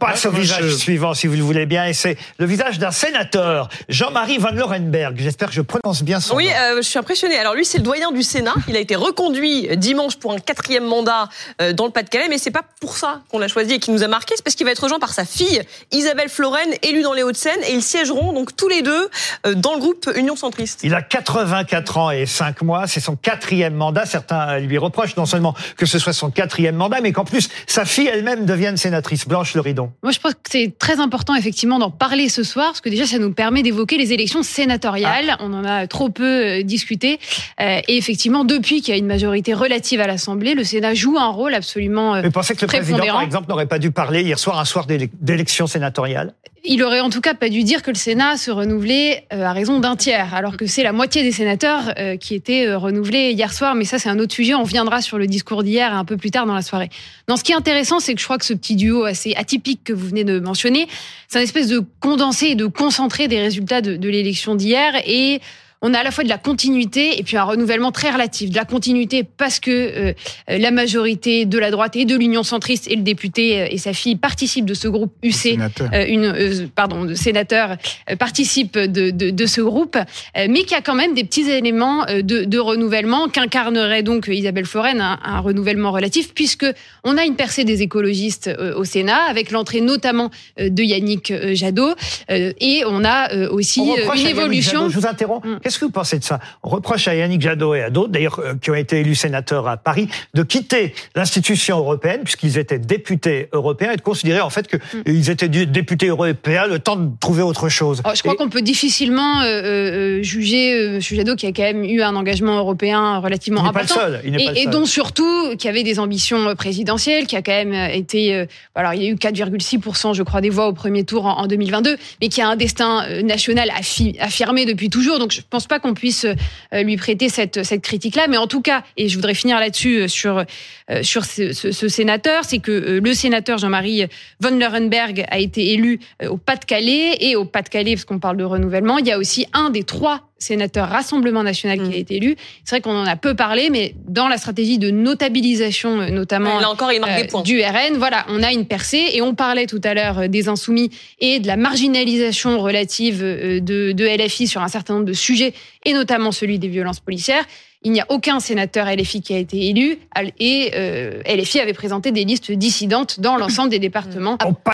passe au visage suivant, si vous le voulez bien, et c'est le visage d'un sénateur, Jean-Marie Van Lorenberg. J'espère que je prononce bien son oui, nom. Oui, je suis impressionné. Alors lui, c'est le doyen du Sénat. Il a été reconduit dimanche pour un quatrième mandat euh, dans le Pas-de-Calais, mais c'est pas pour ça qu'on l'a choisi et qui nous a marqué. C'est parce qu'il va être rejoint par sa fille Isabelle Floren, élue dans les Hauts-de-Seine, et ils siégeront donc tous les deux euh, dans le groupe Union centriste. Il a 84 ans et 5 mois. C'est son quatrième mandat. Certains lui reprochent non seulement que ce soit son quatrième mandat, mais qu'en plus sa fille elle-même devienne sénatrice. Blanche Le Ridon. Moi, je pense que c'est très important effectivement d'en parler ce soir, parce que déjà ça nous permet d'évoquer les élections sénatoriales. Ah. On en a trop peu euh, discuté, euh, et effectivement depuis qu'il y a une majorité relative à l'Assemblée, le Sénat joue un rôle absolument euh, Vous pensez que le président, par exemple, n'aurait pas dû parler hier soir, un soir d'élection sénatoriale? Il aurait en tout cas pas dû dire que le Sénat se renouvelait à raison d'un tiers, alors que c'est la moitié des sénateurs qui étaient renouvelés hier soir. Mais ça, c'est un autre sujet. On reviendra sur le discours d'hier un peu plus tard dans la soirée. Ce qui est intéressant, c'est que je crois que ce petit duo assez atypique que vous venez de mentionner, c'est un espèce de condensé et de concentré des résultats de, de l'élection d'hier et on a à la fois de la continuité et puis un renouvellement très relatif. De la continuité parce que euh, la majorité de la droite et de l'Union centriste et le député euh, et sa fille participent de ce groupe UC, euh, une euh, pardon, de sénateur participent de, de, de, ce groupe, mais qui a quand même des petits éléments de, de renouvellement qu'incarnerait donc Isabelle Floren, un, un, renouvellement relatif, puisque on a une percée des écologistes au Sénat avec l'entrée notamment de Yannick Jadot et on a aussi on une évolution. Jadot, je vous interromps. Mm. Qu'est-ce que vous pensez de ça? On reproche à Yannick Jadot et à d'autres, d'ailleurs, euh, qui ont été élus sénateurs à Paris, de quitter l'institution européenne, puisqu'ils étaient députés européens, et de considérer en fait qu'ils mm. étaient députés européens le temps de trouver autre chose. Oh, je crois qu'on peut difficilement euh, euh, juger euh, M. Jadot, qui a quand même eu un engagement européen relativement il important. Pas le seul, il et, pas le seul. et dont surtout, qui avait des ambitions présidentielles, qui a quand même été... alors, il y a eu 4,6%, je crois, des voix au premier tour en, en, 2022, mais qui a un destin national affi, affirmé depuis toujours. Donc, je pense pas qu'on puisse euh, lui prêter cette, cette critique-là, mais en tout cas, et je voudrais finir là-dessus euh, sur euh, sur ce, ce, ce sénateur, c'est que le sénateur Jean-Marie von Lerenberg a été élu au Pas-de-Calais et au Pas-de-Calais, parce qu'on parle de renouvellement, il y a aussi un des trois sénateur Rassemblement national qui a été élu. C'est vrai qu'on en a peu parlé, mais dans la stratégie de notabilisation, notamment Là encore, il marque des points. du RN, voilà, on a une percée. Et on parlait tout à l'heure des insoumis et de la marginalisation relative de, de LFI sur un certain nombre de et notamment celui des violences policières. Il n'y a aucun sénateur LFI qui a été élu et euh, LFI avait présenté des listes dissidentes dans l'ensemble des départements.